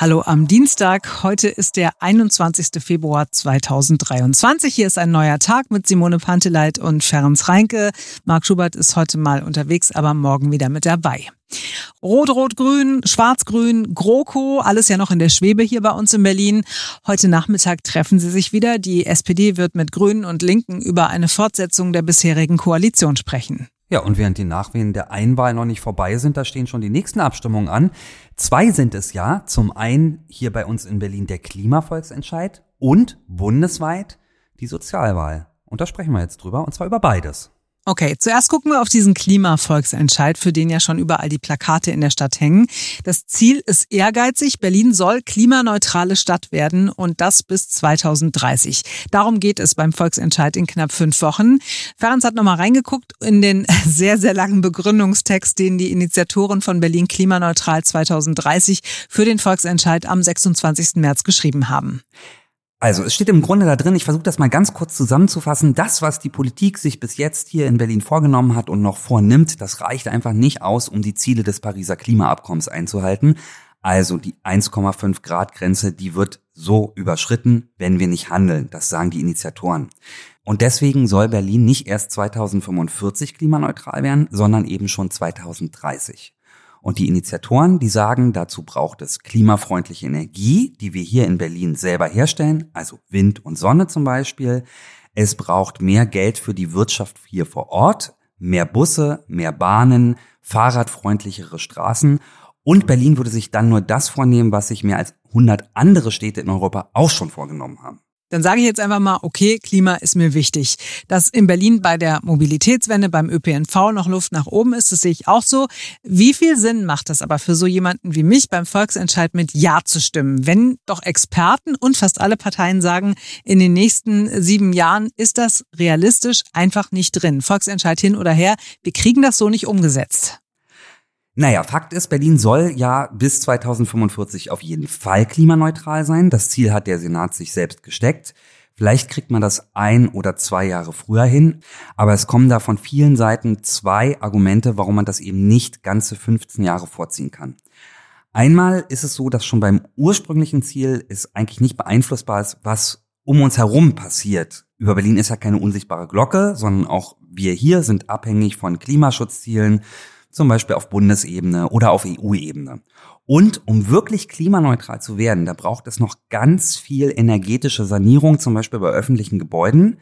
Hallo am Dienstag. Heute ist der 21. Februar 2023. Hier ist ein neuer Tag mit Simone Panteleit und Ferenc Reinke. Marc Schubert ist heute mal unterwegs, aber morgen wieder mit dabei. Rot, Rot, Grün, Schwarz, Grün, GroKo, alles ja noch in der Schwebe hier bei uns in Berlin. Heute Nachmittag treffen sie sich wieder. Die SPD wird mit Grünen und Linken über eine Fortsetzung der bisherigen Koalition sprechen. Ja, und während die Nachwehen der Einwahl noch nicht vorbei sind, da stehen schon die nächsten Abstimmungen an. Zwei sind es ja. Zum einen hier bei uns in Berlin der Klimavolksentscheid und bundesweit die Sozialwahl. Und da sprechen wir jetzt drüber, und zwar über beides. Okay, zuerst gucken wir auf diesen Klimavolksentscheid, für den ja schon überall die Plakate in der Stadt hängen. Das Ziel ist ehrgeizig. Berlin soll klimaneutrale Stadt werden und das bis 2030. Darum geht es beim Volksentscheid in knapp fünf Wochen. Ferenc hat nochmal reingeguckt in den sehr, sehr langen Begründungstext, den die Initiatoren von Berlin Klimaneutral 2030 für den Volksentscheid am 26. März geschrieben haben. Also, es steht im Grunde da drin, ich versuche das mal ganz kurz zusammenzufassen, das, was die Politik sich bis jetzt hier in Berlin vorgenommen hat und noch vornimmt, das reicht einfach nicht aus, um die Ziele des Pariser Klimaabkommens einzuhalten. Also die 1,5 Grad Grenze, die wird so überschritten, wenn wir nicht handeln. Das sagen die Initiatoren. Und deswegen soll Berlin nicht erst 2045 klimaneutral werden, sondern eben schon 2030. Und die Initiatoren, die sagen, dazu braucht es klimafreundliche Energie, die wir hier in Berlin selber herstellen, also Wind und Sonne zum Beispiel. Es braucht mehr Geld für die Wirtschaft hier vor Ort, mehr Busse, mehr Bahnen, fahrradfreundlichere Straßen. Und Berlin würde sich dann nur das vornehmen, was sich mehr als 100 andere Städte in Europa auch schon vorgenommen haben. Dann sage ich jetzt einfach mal, okay, Klima ist mir wichtig. Dass in Berlin bei der Mobilitätswende beim ÖPNV noch Luft nach oben ist, das sehe ich auch so. Wie viel Sinn macht das aber für so jemanden wie mich beim Volksentscheid mit Ja zu stimmen, wenn doch Experten und fast alle Parteien sagen, in den nächsten sieben Jahren ist das realistisch einfach nicht drin. Volksentscheid hin oder her, wir kriegen das so nicht umgesetzt. Naja, Fakt ist, Berlin soll ja bis 2045 auf jeden Fall klimaneutral sein. Das Ziel hat der Senat sich selbst gesteckt. Vielleicht kriegt man das ein oder zwei Jahre früher hin, aber es kommen da von vielen Seiten zwei Argumente, warum man das eben nicht ganze 15 Jahre vorziehen kann. Einmal ist es so, dass schon beim ursprünglichen Ziel es eigentlich nicht beeinflussbar ist, was um uns herum passiert. Über Berlin ist ja keine unsichtbare Glocke, sondern auch wir hier sind abhängig von Klimaschutzzielen, zum Beispiel auf Bundesebene oder auf EU-Ebene. Und um wirklich klimaneutral zu werden, da braucht es noch ganz viel energetische Sanierung, zum Beispiel bei öffentlichen Gebäuden.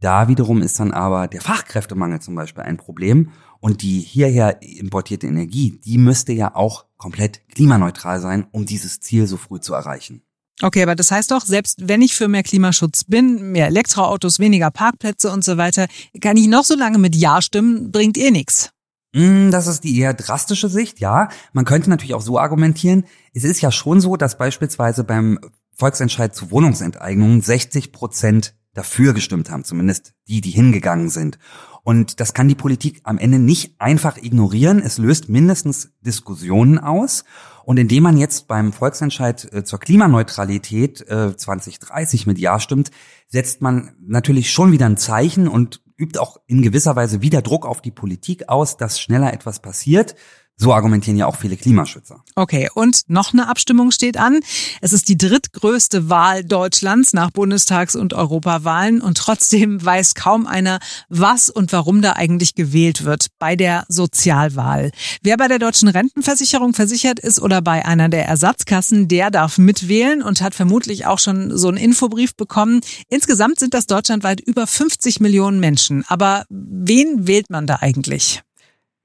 Da wiederum ist dann aber der Fachkräftemangel zum Beispiel ein Problem. Und die hierher importierte Energie, die müsste ja auch komplett klimaneutral sein, um dieses Ziel so früh zu erreichen. Okay, aber das heißt doch, selbst wenn ich für mehr Klimaschutz bin, mehr Elektroautos, weniger Parkplätze und so weiter, kann ich noch so lange mit Ja stimmen, bringt eh nichts. Hm, das ist die eher drastische Sicht, ja. Man könnte natürlich auch so argumentieren. Es ist ja schon so, dass beispielsweise beim Volksentscheid zu Wohnungsenteignungen 60 Prozent dafür gestimmt haben, zumindest die, die hingegangen sind. Und das kann die Politik am Ende nicht einfach ignorieren. Es löst mindestens Diskussionen aus. Und indem man jetzt beim Volksentscheid äh, zur Klimaneutralität 2030 äh, mit Ja stimmt, setzt man natürlich schon wieder ein Zeichen und übt auch in gewisser Weise wieder Druck auf die Politik aus, dass schneller etwas passiert. So argumentieren ja auch viele Klimaschützer. Okay, und noch eine Abstimmung steht an. Es ist die drittgrößte Wahl Deutschlands nach Bundestags- und Europawahlen und trotzdem weiß kaum einer, was und warum da eigentlich gewählt wird bei der Sozialwahl. Wer bei der deutschen Rentenversicherung versichert ist oder bei einer der Ersatzkassen, der darf mitwählen und hat vermutlich auch schon so einen Infobrief bekommen. Insgesamt sind das deutschlandweit über 50 Millionen Menschen. Aber wen wählt man da eigentlich?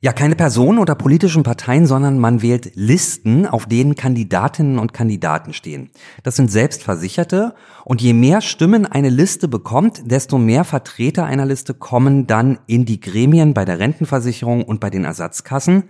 Ja, keine Personen oder politischen Parteien, sondern man wählt Listen, auf denen Kandidatinnen und Kandidaten stehen. Das sind Selbstversicherte und je mehr Stimmen eine Liste bekommt, desto mehr Vertreter einer Liste kommen dann in die Gremien bei der Rentenversicherung und bei den Ersatzkassen.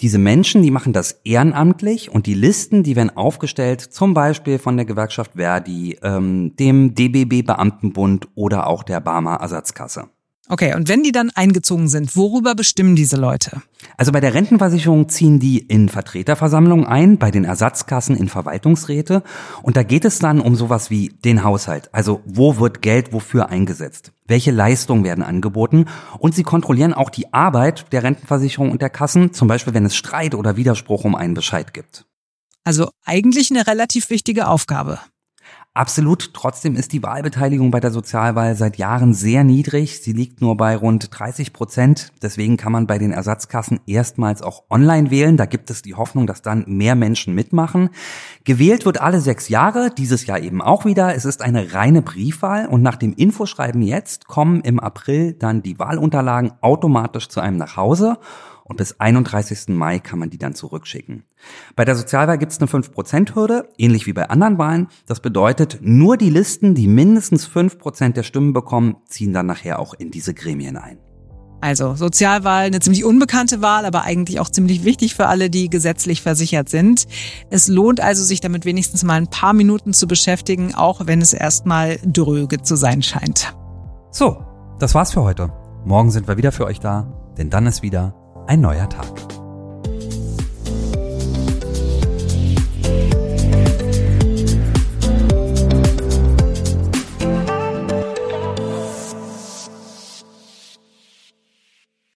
Diese Menschen, die machen das ehrenamtlich und die Listen, die werden aufgestellt, zum Beispiel von der Gewerkschaft Verdi, ähm, dem DBB Beamtenbund oder auch der Barmer Ersatzkasse. Okay, und wenn die dann eingezogen sind, worüber bestimmen diese Leute? Also bei der Rentenversicherung ziehen die in Vertreterversammlungen ein, bei den Ersatzkassen in Verwaltungsräte. Und da geht es dann um sowas wie den Haushalt. Also wo wird Geld wofür eingesetzt? Welche Leistungen werden angeboten? Und sie kontrollieren auch die Arbeit der Rentenversicherung und der Kassen, zum Beispiel wenn es Streit oder Widerspruch um einen Bescheid gibt. Also eigentlich eine relativ wichtige Aufgabe. Absolut. Trotzdem ist die Wahlbeteiligung bei der Sozialwahl seit Jahren sehr niedrig. Sie liegt nur bei rund 30 Prozent. Deswegen kann man bei den Ersatzkassen erstmals auch online wählen. Da gibt es die Hoffnung, dass dann mehr Menschen mitmachen. Gewählt wird alle sechs Jahre, dieses Jahr eben auch wieder. Es ist eine reine Briefwahl und nach dem Infoschreiben jetzt kommen im April dann die Wahlunterlagen automatisch zu einem nach Hause und bis 31. Mai kann man die dann zurückschicken. Bei der Sozialwahl gibt es eine 5%-Hürde, ähnlich wie bei anderen Wahlen. Das bedeutet, nur die Listen, die mindestens 5% der Stimmen bekommen, ziehen dann nachher auch in diese Gremien ein. Also Sozialwahl, eine ziemlich unbekannte Wahl, aber eigentlich auch ziemlich wichtig für alle, die gesetzlich versichert sind. Es lohnt also, sich damit wenigstens mal ein paar Minuten zu beschäftigen, auch wenn es erstmal dröge zu sein scheint. So, das war's für heute. Morgen sind wir wieder für euch da, denn dann ist wieder ein neuer Tag.